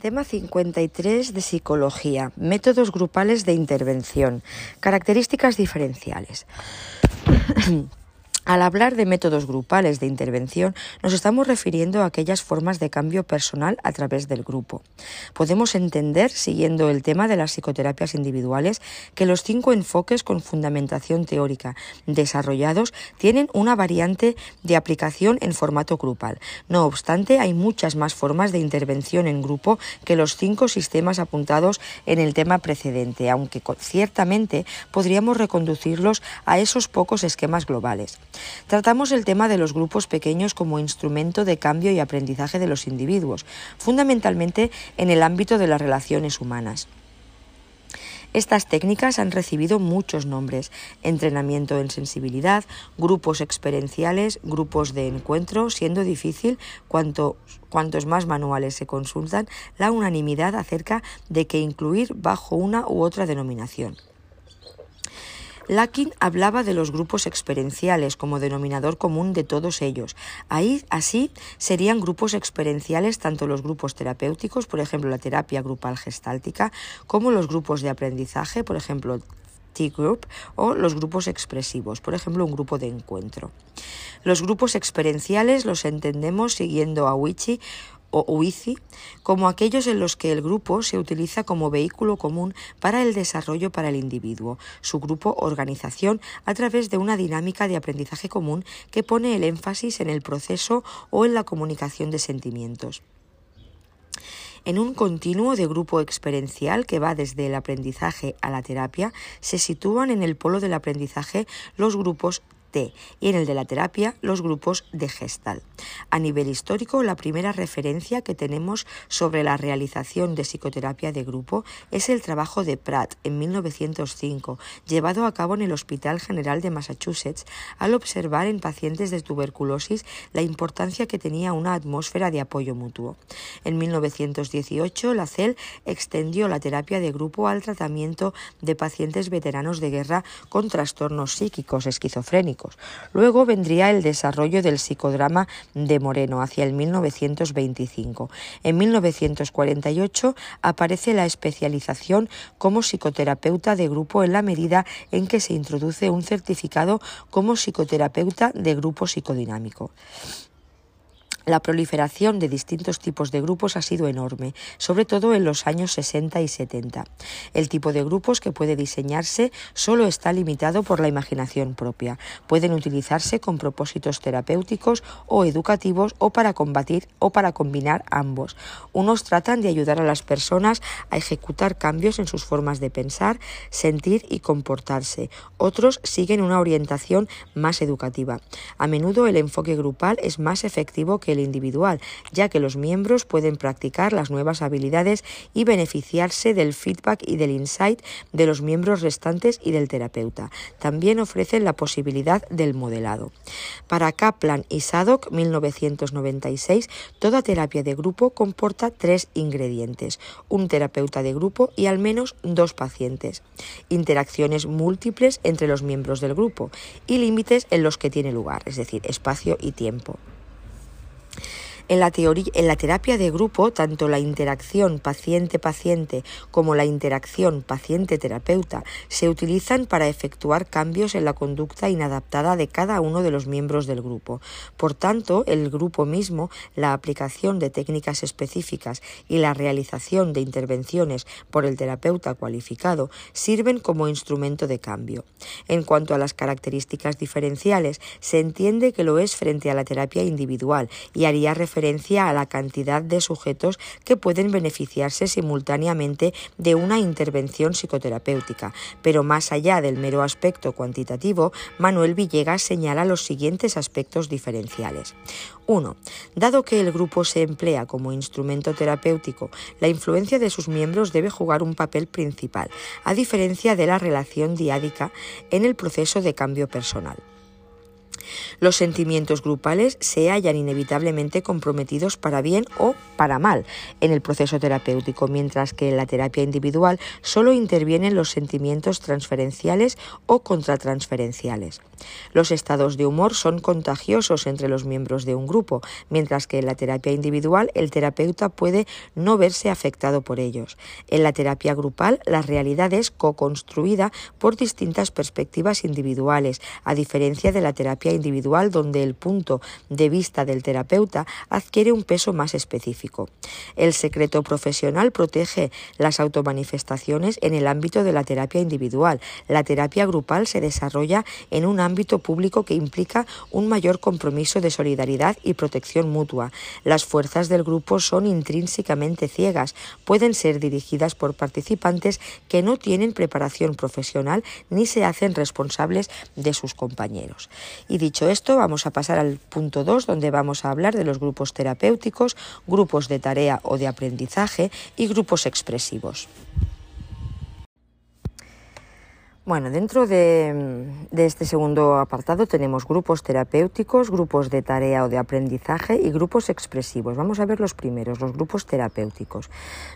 Tema 53 de Psicología. Métodos grupales de intervención. Características diferenciales. Al hablar de métodos grupales de intervención, nos estamos refiriendo a aquellas formas de cambio personal a través del grupo. Podemos entender, siguiendo el tema de las psicoterapias individuales, que los cinco enfoques con fundamentación teórica desarrollados tienen una variante de aplicación en formato grupal. No obstante, hay muchas más formas de intervención en grupo que los cinco sistemas apuntados en el tema precedente, aunque ciertamente podríamos reconducirlos a esos pocos esquemas globales. Tratamos el tema de los grupos pequeños como instrumento de cambio y aprendizaje de los individuos, fundamentalmente en el ámbito de las relaciones humanas. Estas técnicas han recibido muchos nombres, entrenamiento en sensibilidad, grupos experienciales, grupos de encuentro, siendo difícil, cuanto, cuantos más manuales se consultan, la unanimidad acerca de que incluir bajo una u otra denominación. Lakin hablaba de los grupos experienciales como denominador común de todos ellos. Ahí, así, serían grupos experienciales tanto los grupos terapéuticos, por ejemplo, la terapia grupal gestáltica, como los grupos de aprendizaje, por ejemplo, T-Group, o los grupos expresivos, por ejemplo, un grupo de encuentro. Los grupos experienciales los entendemos siguiendo a Wichi o UICI como aquellos en los que el grupo se utiliza como vehículo común para el desarrollo para el individuo, su grupo organización a través de una dinámica de aprendizaje común que pone el énfasis en el proceso o en la comunicación de sentimientos. En un continuo de grupo experiencial que va desde el aprendizaje a la terapia, se sitúan en el polo del aprendizaje los grupos y en el de la terapia los grupos de gestal. A nivel histórico, la primera referencia que tenemos sobre la realización de psicoterapia de grupo es el trabajo de Pratt en 1905, llevado a cabo en el Hospital General de Massachusetts, al observar en pacientes de tuberculosis la importancia que tenía una atmósfera de apoyo mutuo. En 1918, la CEL extendió la terapia de grupo al tratamiento de pacientes veteranos de guerra con trastornos psíquicos esquizofrénicos Luego vendría el desarrollo del psicodrama de Moreno hacia el 1925. En 1948 aparece la especialización como psicoterapeuta de grupo en la medida en que se introduce un certificado como psicoterapeuta de grupo psicodinámico. La proliferación de distintos tipos de grupos ha sido enorme, sobre todo en los años 60 y 70. El tipo de grupos que puede diseñarse solo está limitado por la imaginación propia. Pueden utilizarse con propósitos terapéuticos o educativos o para combatir o para combinar ambos. Unos tratan de ayudar a las personas a ejecutar cambios en sus formas de pensar, sentir y comportarse. Otros siguen una orientación más educativa. A menudo el enfoque grupal es más efectivo que el individual, ya que los miembros pueden practicar las nuevas habilidades y beneficiarse del feedback y del insight de los miembros restantes y del terapeuta. También ofrecen la posibilidad del modelado. Para Kaplan y Sadok, 1996, toda terapia de grupo comporta tres ingredientes, un terapeuta de grupo y al menos dos pacientes, interacciones múltiples entre los miembros del grupo y límites en los que tiene lugar, es decir, espacio y tiempo. En la, teoría, en la terapia de grupo, tanto la interacción paciente-paciente como la interacción paciente-terapeuta se utilizan para efectuar cambios en la conducta inadaptada de cada uno de los miembros del grupo. Por tanto, el grupo mismo, la aplicación de técnicas específicas y la realización de intervenciones por el terapeuta cualificado sirven como instrumento de cambio. En cuanto a las características diferenciales, se entiende que lo es frente a la terapia individual y haría referencia a la cantidad de sujetos que pueden beneficiarse simultáneamente de una intervención psicoterapéutica. Pero más allá del mero aspecto cuantitativo, Manuel Villegas señala los siguientes aspectos diferenciales. 1. Dado que el grupo se emplea como instrumento terapéutico, la influencia de sus miembros debe jugar un papel principal, a diferencia de la relación diádica en el proceso de cambio personal. Los sentimientos grupales se hallan inevitablemente comprometidos para bien o para mal en el proceso terapéutico, mientras que en la terapia individual solo intervienen los sentimientos transferenciales o contratransferenciales. Los estados de humor son contagiosos entre los miembros de un grupo, mientras que en la terapia individual el terapeuta puede no verse afectado por ellos. En la terapia grupal la realidad es co-construida por distintas perspectivas individuales, a diferencia de la terapia individual donde el punto de vista del terapeuta adquiere un peso más específico. El secreto profesional protege las automanifestaciones en el ámbito de la terapia individual. La terapia grupal se desarrolla en un ámbito público que implica un mayor compromiso de solidaridad y protección mutua. Las fuerzas del grupo son intrínsecamente ciegas, pueden ser dirigidas por participantes que no tienen preparación profesional ni se hacen responsables de sus compañeros. Y dicho esto, vamos a pasar al punto 2, donde vamos a hablar de los grupos terapéuticos, grupos de tarea o de aprendizaje y grupos expresivos. Bueno, dentro de, este segundo apartado tenemos grupos terapéuticos, grupos de tarea o de aprendizaje y grupos expresivos. Vamos a ver los primeros, los grupos terapéuticos.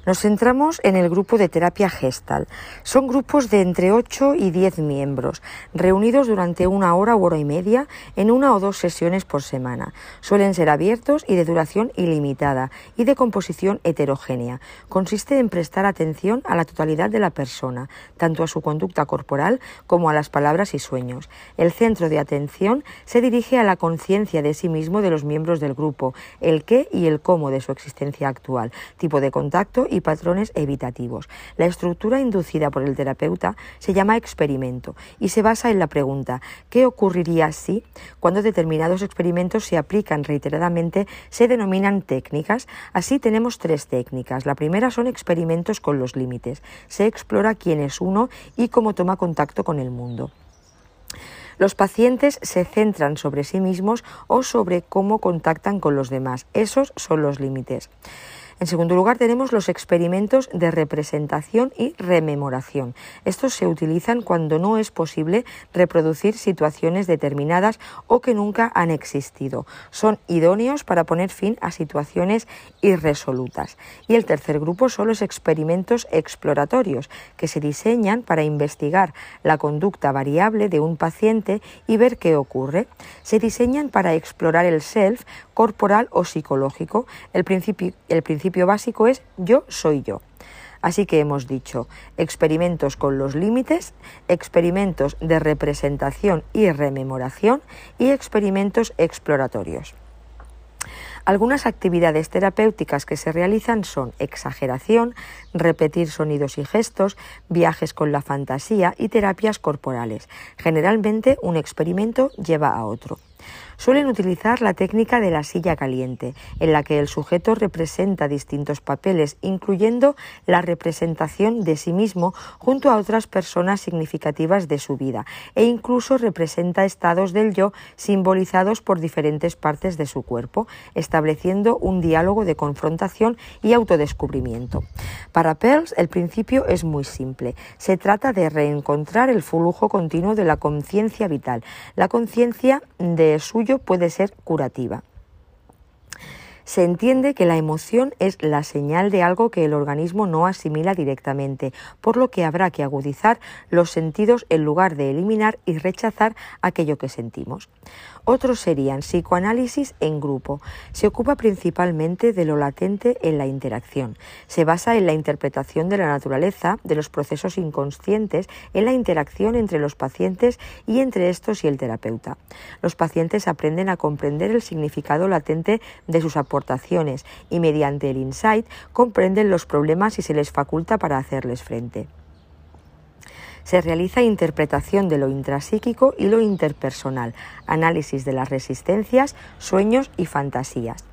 Nos centramos en el grupo de terapia gestal. Son grupos de entre 8 y 10 miembros, reunidos durante una hora u hora y media en una o dos sesiones por semana. Suelen ser abiertos y de duración ilimitada y de composición heterogénea. Consiste en prestar atención a la totalidad de la persona, tanto a su conducta corporal como a las palabras y sueños. El centro de atención se dirige a la conciencia de sí mismo de los miembros del grupo, el qué y el cómo de su existencia actual, tipo de contacto y patrones evitativos. La estructura inducida por el terapeuta se llama experimento y se basa en la pregunta ¿qué ocurriría si cuando determinados experimentos se aplican reiteradamente se denominan técnicas? Así tenemos tres técnicas. La primera son experimentos con los límites. Se explora quién es uno y cómo toma contacto con el mundo. Los pacientes se centran sobre sí mismos o sobre cómo contactan con los demás. Esos son los límites. En segundo lugar, tenemos los experimentos de representación y rememoración. Estos se utilizan cuando no es posible reproducir situaciones determinadas o que nunca han existido. Son idóneos para poner fin a situaciones irresolutas. Y el tercer grupo son los experimentos exploratorios, que se diseñan para investigar la conducta variable de un paciente y ver qué ocurre. Se diseñan para explorar el self corporal o psicológico. El principio, el principio básico es yo soy yo. Así que hemos dicho experimentos con los límites, experimentos de representación y rememoración y experimentos exploratorios. Algunas actividades terapéuticas que se realizan son exageración, repetir sonidos y gestos, viajes con la fantasía y terapias corporales. Generalmente un experimento lleva a otro. Suelen utilizar la técnica de la silla caliente, en la que el sujeto representa distintos papeles, incluyendo la representación de sí mismo junto a otras personas significativas de su vida, e incluso representa estados del yo simbolizados por diferentes partes de su cuerpo, estableciendo un diálogo de confrontación y autodescubrimiento. Para Pearls el principio es muy simple. Se trata de reencontrar el flujo continuo de la conciencia vital, la conciencia de suyo puede ser curativa. Se entiende que la emoción es la señal de algo que el organismo no asimila directamente, por lo que habrá que agudizar los sentidos en lugar de eliminar y rechazar aquello que sentimos. Otros serían psicoanálisis en grupo. Se ocupa principalmente de lo latente en la interacción. Se basa en la interpretación de la naturaleza, de los procesos inconscientes, en la interacción entre los pacientes y entre estos y el terapeuta. Los pacientes aprenden a comprender el significado latente de sus aportaciones y mediante el insight comprenden los problemas y se les faculta para hacerles frente se realiza interpretación de lo intrapsíquico y lo interpersonal, análisis de las resistencias, sueños y fantasías.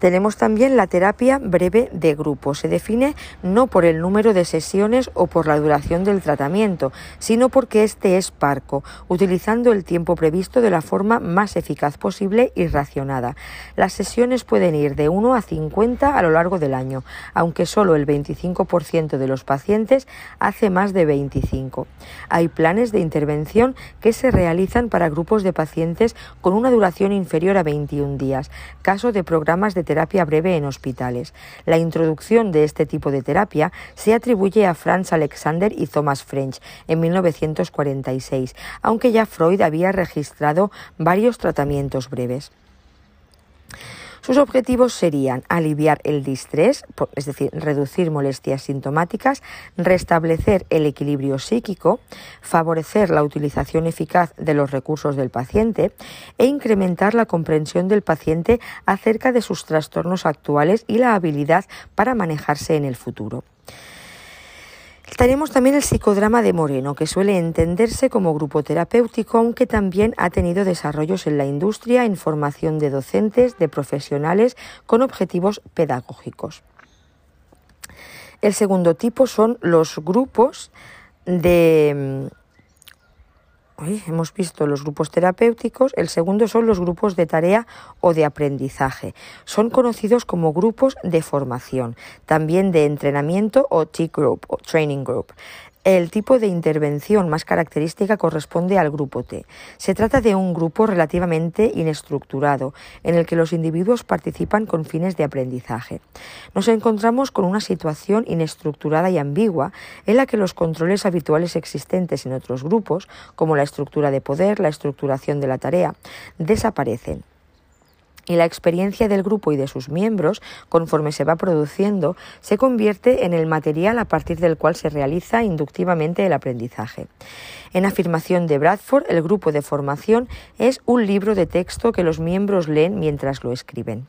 Tenemos también la terapia breve de grupo. Se define no por el número de sesiones o por la duración del tratamiento, sino porque este es parco, utilizando el tiempo previsto de la forma más eficaz posible y racionada. Las sesiones pueden ir de 1 a 50 a lo largo del año, aunque solo el 25% de los pacientes hace más de 25. Hay planes de intervención que se realizan para grupos de pacientes con una duración inferior a 21 días, caso de programas de terapia breve en hospitales. La introducción de este tipo de terapia se atribuye a Franz Alexander y Thomas French en 1946, aunque ya Freud había registrado varios tratamientos breves. Sus objetivos serían aliviar el distrés, es decir, reducir molestias sintomáticas, restablecer el equilibrio psíquico, favorecer la utilización eficaz de los recursos del paciente e incrementar la comprensión del paciente acerca de sus trastornos actuales y la habilidad para manejarse en el futuro. Tenemos también el psicodrama de Moreno, que suele entenderse como grupo terapéutico, aunque también ha tenido desarrollos en la industria en formación de docentes, de profesionales, con objetivos pedagógicos. El segundo tipo son los grupos de hemos visto los grupos terapéuticos, el segundo son los grupos de tarea o de aprendizaje. Son conocidos como grupos de formación, también de entrenamiento o T-Group o Training Group. El tipo de intervención más característica corresponde al grupo T. Se trata de un grupo relativamente inestructurado, en el que los individuos participan con fines de aprendizaje. Nos encontramos con una situación inestructurada y ambigua, en la que los controles habituales existentes en otros grupos, como la estructura de poder, la estructuración de la tarea, desaparecen y la experiencia del grupo y de sus miembros, conforme se va produciendo, se convierte en el material a partir del cual se realiza inductivamente el aprendizaje. En afirmación de Bradford, el grupo de formación es un libro de texto que los miembros leen mientras lo escriben.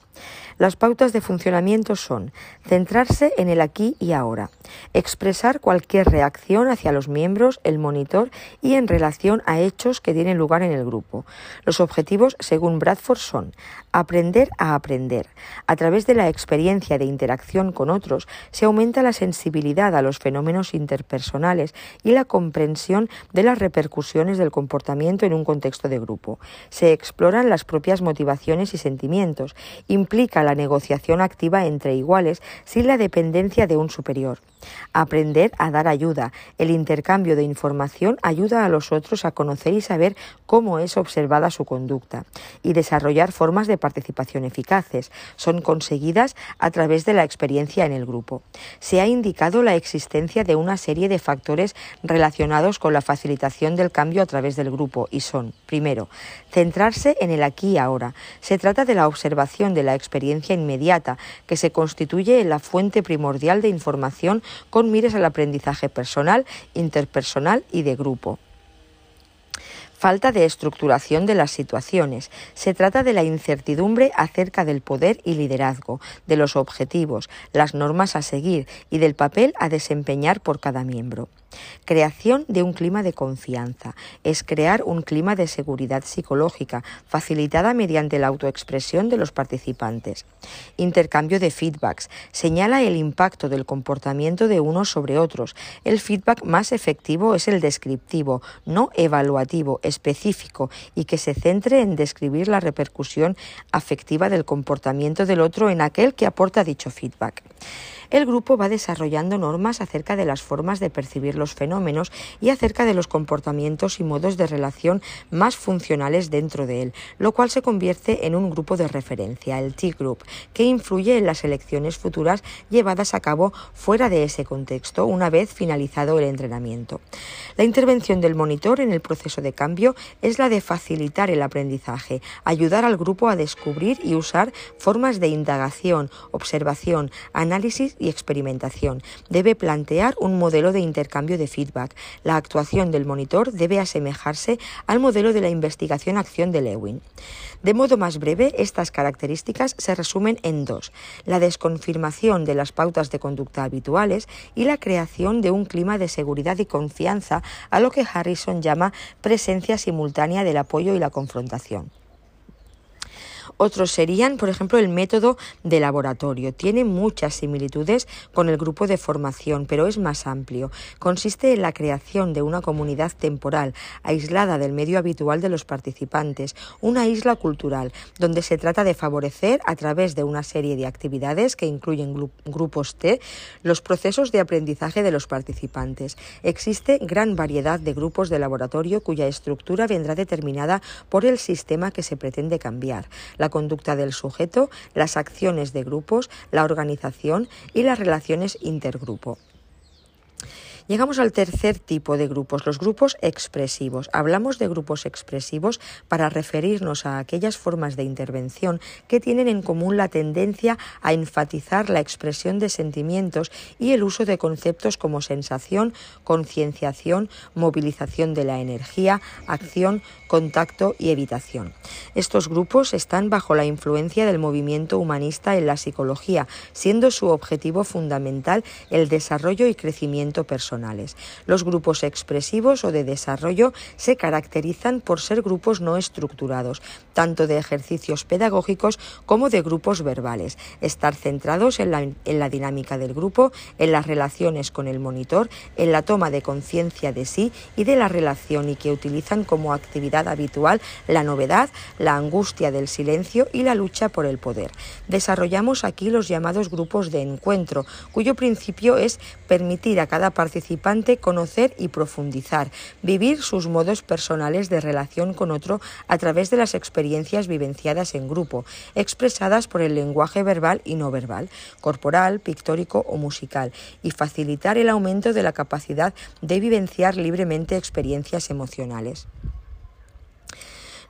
Las pautas de funcionamiento son centrarse en el aquí y ahora, expresar cualquier reacción hacia los miembros, el monitor y en relación a hechos que tienen lugar en el grupo. Los objetivos, según Bradford, son aprender a aprender. A través de la experiencia de interacción con otros se aumenta la sensibilidad a los fenómenos interpersonales y la comprensión de las repercusiones del comportamiento en un contexto de grupo. Se exploran las propias motivaciones y sentimientos. Implica la negociación activa entre iguales sin la dependencia de un superior. Aprender a dar ayuda. El intercambio de información ayuda a los otros a conocer y saber cómo es observada su conducta y desarrollar formas de participación eficaces. Son conseguidas a través de la experiencia en el grupo. Se ha indicado la existencia de una serie de factores relacionados con la facilitación del cambio a través del grupo y son, primero, centrarse en el aquí y ahora. Se trata de la observación de la experiencia inmediata que se constituye en la fuente primordial de información con mires al aprendizaje personal, interpersonal y de grupo falta de estructuración de las situaciones. Se trata de la incertidumbre acerca del poder y liderazgo, de los objetivos, las normas a seguir y del papel a desempeñar por cada miembro. Creación de un clima de confianza es crear un clima de seguridad psicológica facilitada mediante la autoexpresión de los participantes. Intercambio de feedbacks señala el impacto del comportamiento de unos sobre otros. El feedback más efectivo es el descriptivo, no evaluativo, específico y que se centre en describir la repercusión afectiva del comportamiento del otro en aquel que aporta dicho feedback el grupo va desarrollando normas acerca de las formas de percibir los fenómenos y acerca de los comportamientos y modos de relación más funcionales dentro de él, lo cual se convierte en un grupo de referencia, el T-Group, que influye en las elecciones futuras llevadas a cabo fuera de ese contexto una vez finalizado el entrenamiento. La intervención del monitor en el proceso de cambio es la de facilitar el aprendizaje, ayudar al grupo a descubrir y usar formas de indagación, observación, análisis y experimentación. Debe plantear un modelo de intercambio de feedback. La actuación del monitor debe asemejarse al modelo de la investigación-acción de Lewin. De modo más breve, estas características se resumen en dos, la desconfirmación de las pautas de conducta habituales y la creación de un clima de seguridad y confianza a lo que Harrison llama presencia simultánea del apoyo y la confrontación. Otros serían, por ejemplo, el método de laboratorio. Tiene muchas similitudes con el grupo de formación, pero es más amplio. Consiste en la creación de una comunidad temporal, aislada del medio habitual de los participantes, una isla cultural, donde se trata de favorecer, a través de una serie de actividades que incluyen grupos T, los procesos de aprendizaje de los participantes. Existe gran variedad de grupos de laboratorio cuya estructura vendrá determinada por el sistema que se pretende cambiar conducta del sujeto, las acciones de grupos, la organización y las relaciones intergrupo. Llegamos al tercer tipo de grupos, los grupos expresivos. Hablamos de grupos expresivos para referirnos a aquellas formas de intervención que tienen en común la tendencia a enfatizar la expresión de sentimientos y el uso de conceptos como sensación, concienciación, movilización de la energía, acción, contacto y evitación. Estos grupos están bajo la influencia del movimiento humanista en la psicología, siendo su objetivo fundamental el desarrollo y crecimiento personal. Los grupos expresivos o de desarrollo se caracterizan por ser grupos no estructurados, tanto de ejercicios pedagógicos como de grupos verbales, estar centrados en la, en la dinámica del grupo, en las relaciones con el monitor, en la toma de conciencia de sí y de la relación y que utilizan como actividad habitual la novedad, la angustia del silencio y la lucha por el poder. Desarrollamos aquí los llamados grupos de encuentro, cuyo principio es permitir a cada participante conocer y profundizar, vivir sus modos personales de relación con otro a través de las experiencias vivenciadas en grupo, expresadas por el lenguaje verbal y no verbal, corporal, pictórico o musical, y facilitar el aumento de la capacidad de vivenciar libremente experiencias emocionales.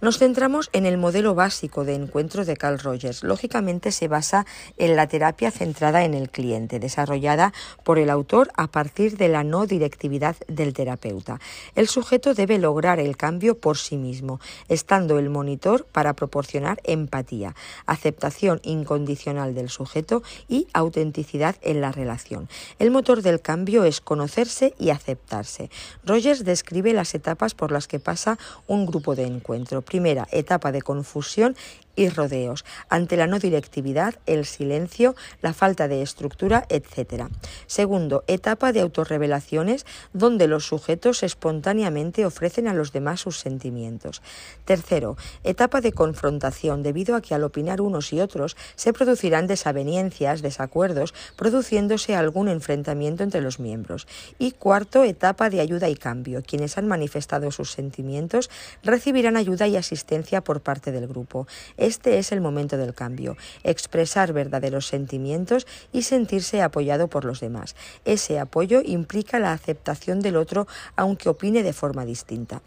Nos centramos en el modelo básico de encuentro de Carl Rogers. Lógicamente se basa en la terapia centrada en el cliente, desarrollada por el autor a partir de la no directividad del terapeuta. El sujeto debe lograr el cambio por sí mismo, estando el monitor para proporcionar empatía, aceptación incondicional del sujeto y autenticidad en la relación. El motor del cambio es conocerse y aceptarse. Rogers describe las etapas por las que pasa un grupo de encuentro primera etapa de confusión y rodeos, ante la no directividad, el silencio, la falta de estructura, etc. Segundo, etapa de autorrevelaciones donde los sujetos espontáneamente ofrecen a los demás sus sentimientos. Tercero, etapa de confrontación, debido a que al opinar unos y otros se producirán desaveniencias, desacuerdos, produciéndose algún enfrentamiento entre los miembros. Y cuarto, etapa de ayuda y cambio. Quienes han manifestado sus sentimientos recibirán ayuda y asistencia por parte del grupo. Este es el momento del cambio, expresar verdaderos sentimientos y sentirse apoyado por los demás. Ese apoyo implica la aceptación del otro aunque opine de forma distinta.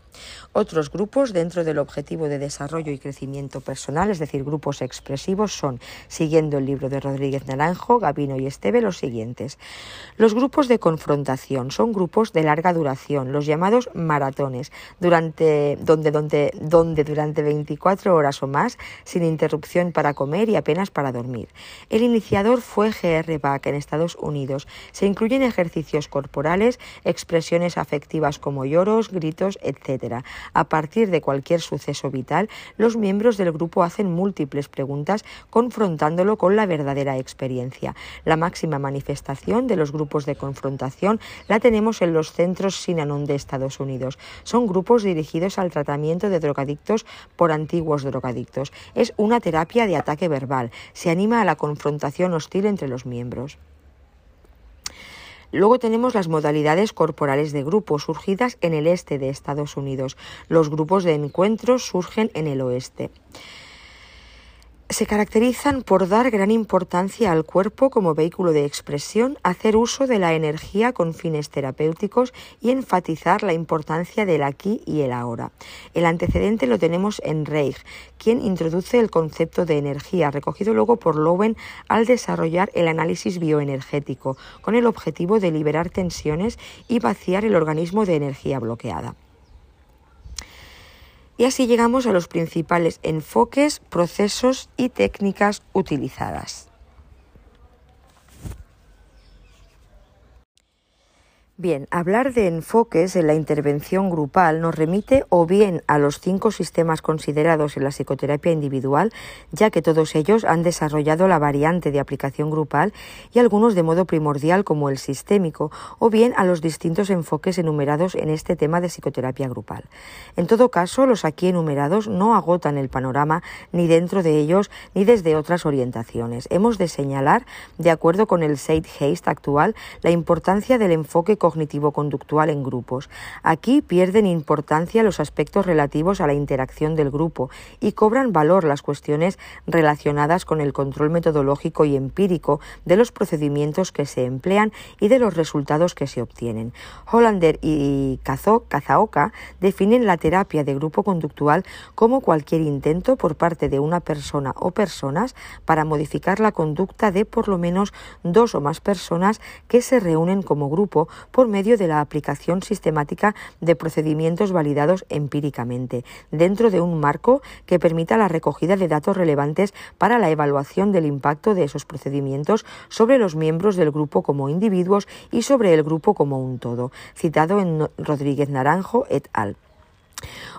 Otros grupos dentro del objetivo de desarrollo y crecimiento personal, es decir, grupos expresivos, son, siguiendo el libro de Rodríguez Naranjo, Gabino y Esteve, los siguientes. Los grupos de confrontación son grupos de larga duración, los llamados maratones, durante, donde, donde, donde durante 24 horas o más, sin interrupción para comer y apenas para dormir. El iniciador fue G.R. Bach en Estados Unidos. Se incluyen ejercicios corporales, expresiones afectivas como lloros, gritos, etc. A partir de cualquier suceso vital, los miembros del grupo hacen múltiples preguntas confrontándolo con la verdadera experiencia. La máxima manifestación de los grupos de confrontación la tenemos en los centros Sinanon de Estados Unidos. Son grupos dirigidos al tratamiento de drogadictos por antiguos drogadictos. Es una terapia de ataque verbal. Se anima a la confrontación hostil entre los miembros. Luego tenemos las modalidades corporales de grupo surgidas en el este de Estados Unidos. Los grupos de encuentros surgen en el oeste se caracterizan por dar gran importancia al cuerpo como vehículo de expresión, hacer uso de la energía con fines terapéuticos y enfatizar la importancia del aquí y el ahora. El antecedente lo tenemos en Reich, quien introduce el concepto de energía, recogido luego por Lowen al desarrollar el análisis bioenergético, con el objetivo de liberar tensiones y vaciar el organismo de energía bloqueada. Y así llegamos a los principales enfoques, procesos y técnicas utilizadas. Bien, hablar de enfoques en la intervención grupal nos remite o bien a los cinco sistemas considerados en la psicoterapia individual, ya que todos ellos han desarrollado la variante de aplicación grupal y algunos de modo primordial como el sistémico, o bien a los distintos enfoques enumerados en este tema de psicoterapia grupal. En todo caso, los aquí enumerados no agotan el panorama ni dentro de ellos ni desde otras orientaciones. Hemos de señalar, de acuerdo con el Seid Heist actual, la importancia del enfoque cognitivo-conductual en grupos. Aquí pierden importancia los aspectos relativos a la interacción del grupo y cobran valor las cuestiones relacionadas con el control metodológico y empírico de los procedimientos que se emplean y de los resultados que se obtienen. Hollander y Kazaoka definen la terapia de grupo conductual como cualquier intento por parte de una persona o personas para modificar la conducta de por lo menos dos o más personas que se reúnen como grupo por medio de la aplicación sistemática de procedimientos validados empíricamente, dentro de un marco que permita la recogida de datos relevantes para la evaluación del impacto de esos procedimientos sobre los miembros del grupo como individuos y sobre el grupo como un todo, citado en Rodríguez Naranjo et al.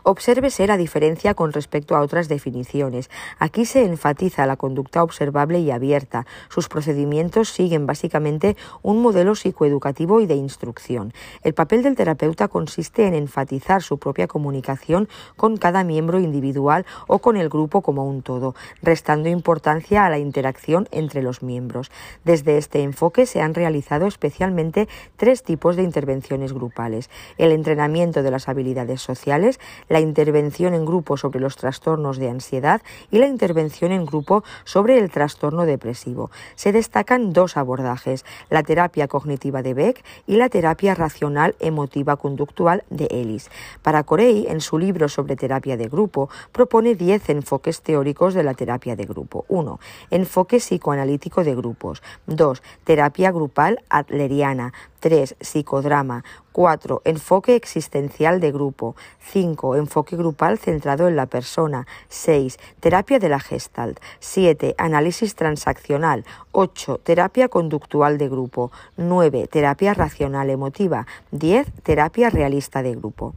Obsérvese la diferencia con respecto a otras definiciones. Aquí se enfatiza la conducta observable y abierta. Sus procedimientos siguen básicamente un modelo psicoeducativo y de instrucción. El papel del terapeuta consiste en enfatizar su propia comunicación con cada miembro individual o con el grupo como un todo, restando importancia a la interacción entre los miembros. Desde este enfoque se han realizado especialmente tres tipos de intervenciones grupales. El entrenamiento de las habilidades sociales, la intervención en grupo sobre los trastornos de ansiedad y la intervención en grupo sobre el trastorno depresivo. Se destacan dos abordajes, la terapia cognitiva de Beck y la terapia racional emotiva conductual de Ellis. Para Corey, en su libro sobre terapia de grupo, propone 10 enfoques teóricos de la terapia de grupo. 1. Enfoque psicoanalítico de grupos. 2. Terapia grupal adleriana. 3. Psicodrama. 4. Enfoque existencial de grupo. 5. Enfoque grupal centrado en la persona. 6. Terapia de la gestalt. 7. Análisis transaccional. 8. Terapia conductual de grupo. 9. Terapia racional emotiva. 10. Terapia realista de grupo.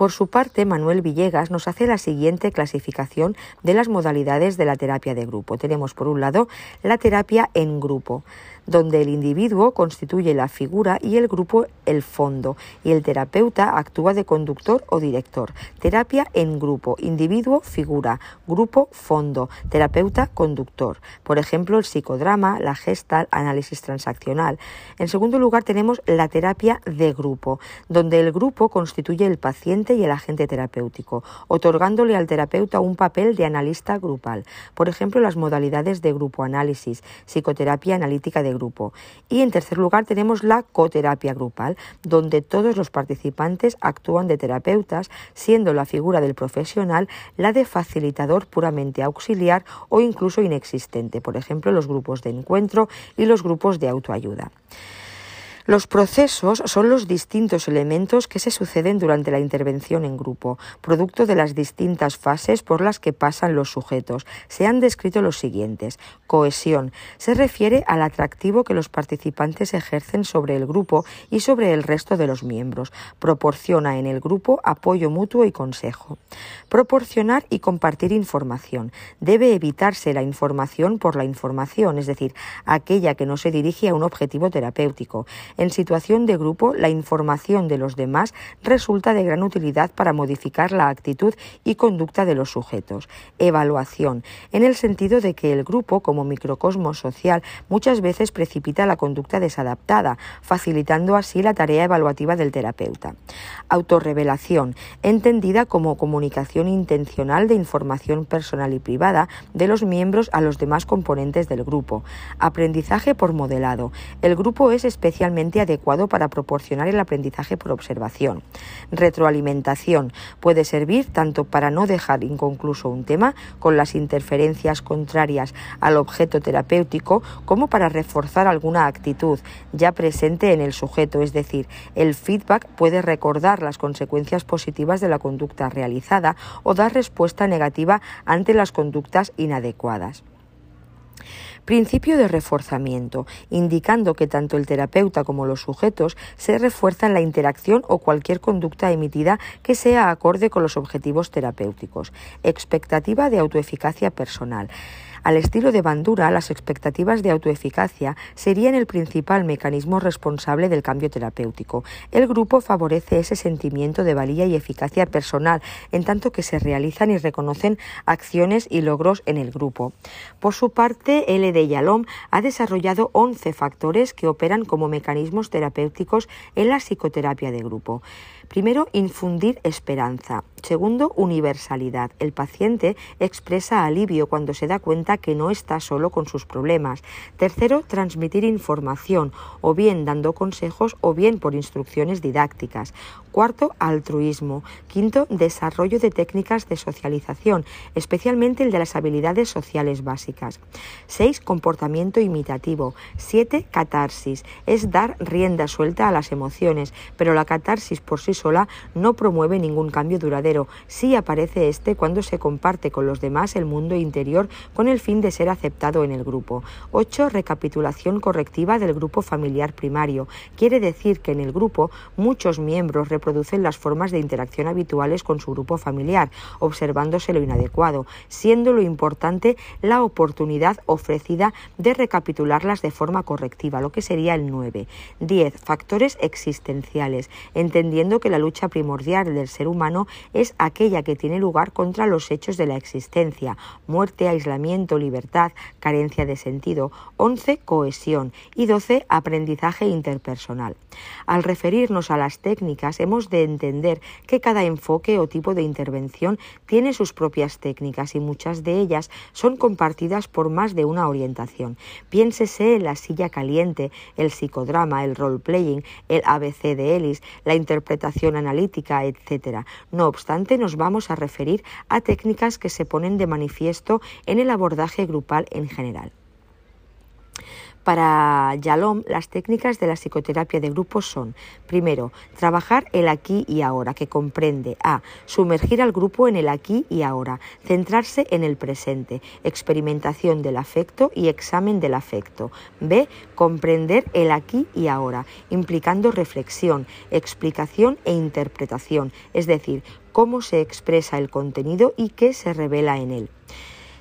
Por su parte, Manuel Villegas nos hace la siguiente clasificación de las modalidades de la terapia de grupo. Tenemos por un lado la terapia en grupo donde el individuo constituye la figura y el grupo el fondo, y el terapeuta actúa de conductor o director. Terapia en grupo, individuo, figura, grupo, fondo, terapeuta, conductor. Por ejemplo, el psicodrama, la gestal, análisis transaccional. En segundo lugar, tenemos la terapia de grupo, donde el grupo constituye el paciente y el agente terapéutico, otorgándole al terapeuta un papel de analista grupal. Por ejemplo, las modalidades de grupo análisis, psicoterapia analítica de grupo. Y en tercer lugar tenemos la coterapia grupal, donde todos los participantes actúan de terapeutas, siendo la figura del profesional la de facilitador puramente auxiliar o incluso inexistente, por ejemplo los grupos de encuentro y los grupos de autoayuda. Los procesos son los distintos elementos que se suceden durante la intervención en grupo, producto de las distintas fases por las que pasan los sujetos. Se han descrito los siguientes. Cohesión. Se refiere al atractivo que los participantes ejercen sobre el grupo y sobre el resto de los miembros. Proporciona en el grupo apoyo mutuo y consejo. Proporcionar y compartir información. Debe evitarse la información por la información, es decir, aquella que no se dirige a un objetivo terapéutico. En situación de grupo, la información de los demás resulta de gran utilidad para modificar la actitud y conducta de los sujetos. Evaluación, en el sentido de que el grupo, como microcosmo social, muchas veces precipita la conducta desadaptada, facilitando así la tarea evaluativa del terapeuta. Autorrevelación, entendida como comunicación intencional de información personal y privada de los miembros a los demás componentes del grupo. Aprendizaje por modelado. El grupo es especialmente adecuado para proporcionar el aprendizaje por observación. Retroalimentación puede servir tanto para no dejar inconcluso un tema con las interferencias contrarias al objeto terapéutico como para reforzar alguna actitud ya presente en el sujeto, es decir, el feedback puede recordar las consecuencias positivas de la conducta realizada o dar respuesta negativa ante las conductas inadecuadas. Principio de reforzamiento, indicando que tanto el terapeuta como los sujetos se refuerzan la interacción o cualquier conducta emitida que sea acorde con los objetivos terapéuticos. Expectativa de autoeficacia personal. Al estilo de Bandura, las expectativas de autoeficacia serían el principal mecanismo responsable del cambio terapéutico. El grupo favorece ese sentimiento de valía y eficacia personal, en tanto que se realizan y reconocen acciones y logros en el grupo. Por su parte, L. de Yalom ha desarrollado 11 factores que operan como mecanismos terapéuticos en la psicoterapia de grupo. Primero, infundir esperanza. Segundo, universalidad. El paciente expresa alivio cuando se da cuenta que no está solo con sus problemas. Tercero, transmitir información, o bien dando consejos o bien por instrucciones didácticas. Cuarto, altruismo. Quinto, desarrollo de técnicas de socialización, especialmente el de las habilidades sociales básicas. Seis, comportamiento imitativo. Siete, catarsis. Es dar rienda suelta a las emociones, pero la catarsis por sí sola no promueve ningún cambio duradero. Sí aparece este cuando se comparte con los demás el mundo interior con el fin de ser aceptado en el grupo. 8. Recapitulación correctiva del grupo familiar primario. Quiere decir que en el grupo muchos miembros reproducen las formas de interacción habituales con su grupo familiar, observándose lo inadecuado, siendo lo importante la oportunidad ofrecida de recapitularlas de forma correctiva, lo que sería el 9. 10. Factores existenciales, entendiendo que la lucha primordial del ser humano es aquella que tiene lugar contra los hechos de la existencia, muerte, aislamiento, libertad, carencia de sentido. 11. Cohesión. Y 12. Aprendizaje interpersonal. Al referirnos a las técnicas, hemos de entender que cada enfoque o tipo de intervención tiene sus propias técnicas y muchas de ellas son compartidas por más de una orientación. Piénsese en la silla caliente, el psicodrama, el role-playing, el ABC de Ellis, la interpretación analítica, etc. No obstante, nos vamos a referir a técnicas que se ponen de manifiesto en el abordaje grupal en general. Para Yalom, las técnicas de la psicoterapia de grupo son, primero, trabajar el aquí y ahora, que comprende a. sumergir al grupo en el aquí y ahora, centrarse en el presente, experimentación del afecto y examen del afecto. b. comprender el aquí y ahora, implicando reflexión, explicación e interpretación, es decir, cómo se expresa el contenido y qué se revela en él.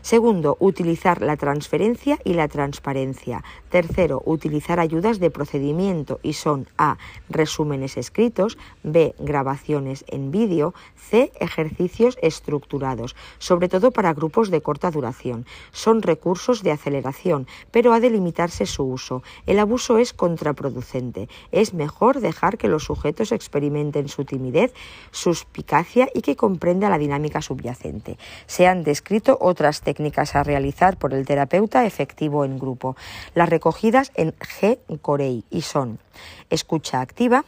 Segundo, utilizar la transferencia y la transparencia. Tercero, utilizar ayudas de procedimiento y son A. Resúmenes escritos, B. Grabaciones en vídeo, C. Ejercicios estructurados, sobre todo para grupos de corta duración. Son recursos de aceleración, pero ha de limitarse su uso. El abuso es contraproducente. Es mejor dejar que los sujetos experimenten su timidez, suspicacia y que comprenda la dinámica subyacente. Se han descrito otras técnicas a realizar por el terapeuta efectivo en grupo. Las recogidas en G. Corey y son escucha activa,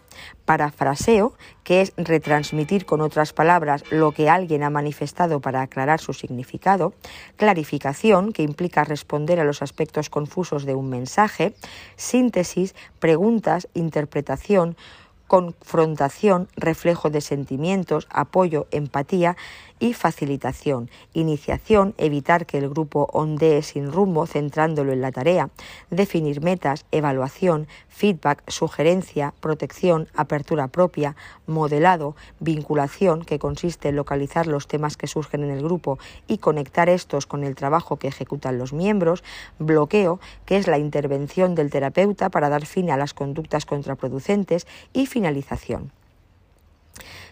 parafraseo, que es retransmitir con otras palabras lo que alguien ha manifestado para aclarar su significado, clarificación, que implica responder a los aspectos confusos de un mensaje, síntesis, preguntas, interpretación, confrontación, reflejo de sentimientos, apoyo, empatía y facilitación. Iniciación, evitar que el grupo ondee sin rumbo centrándolo en la tarea. Definir metas, evaluación, feedback, sugerencia, protección, apertura propia, modelado, vinculación, que consiste en localizar los temas que surgen en el grupo y conectar estos con el trabajo que ejecutan los miembros. Bloqueo, que es la intervención del terapeuta para dar fin a las conductas contraproducentes. Y finalización.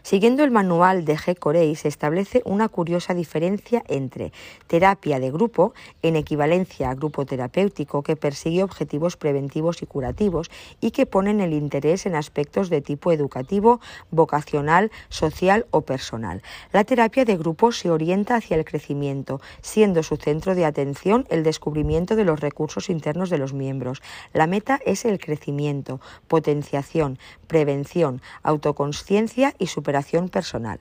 Siguiendo el manual de G. Corey, se establece una curiosa diferencia entre terapia de grupo, en equivalencia a grupo terapéutico, que persigue objetivos preventivos y curativos y que ponen el interés en aspectos de tipo educativo, vocacional, social o personal. La terapia de grupo se orienta hacia el crecimiento, siendo su centro de atención el descubrimiento de los recursos internos de los miembros. La meta es el crecimiento, potenciación, prevención, autoconsciencia y superación personal.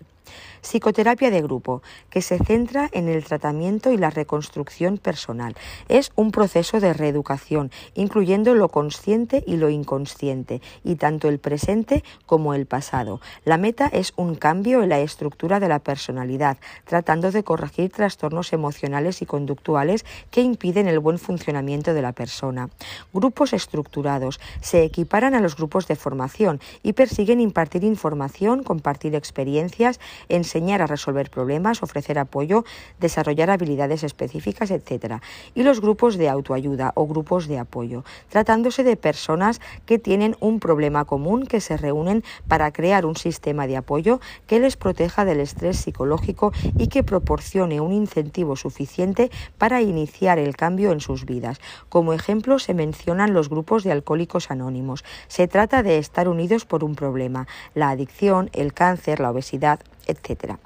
Psicoterapia de grupo, que se centra en el tratamiento y la reconstrucción personal. Es un proceso de reeducación, incluyendo lo consciente y lo inconsciente, y tanto el presente como el pasado. La meta es un cambio en la estructura de la personalidad, tratando de corregir trastornos emocionales y conductuales que impiden el buen funcionamiento de la persona. Grupos estructurados se equiparan a los grupos de formación y persiguen impartir información, compartir experiencias, enseñar a resolver problemas, ofrecer apoyo, desarrollar habilidades específicas, etc. Y los grupos de autoayuda o grupos de apoyo, tratándose de personas que tienen un problema común que se reúnen para crear un sistema de apoyo que les proteja del estrés psicológico y que proporcione un incentivo suficiente para iniciar el cambio en sus vidas. Como ejemplo se mencionan los grupos de alcohólicos anónimos. Se trata de estar unidos por un problema, la adicción, el cáncer, la obesidad, etc.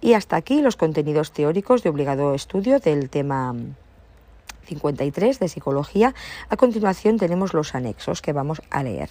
Y hasta aquí los contenidos teóricos de obligado estudio del tema 53 de psicología. A continuación tenemos los anexos que vamos a leer.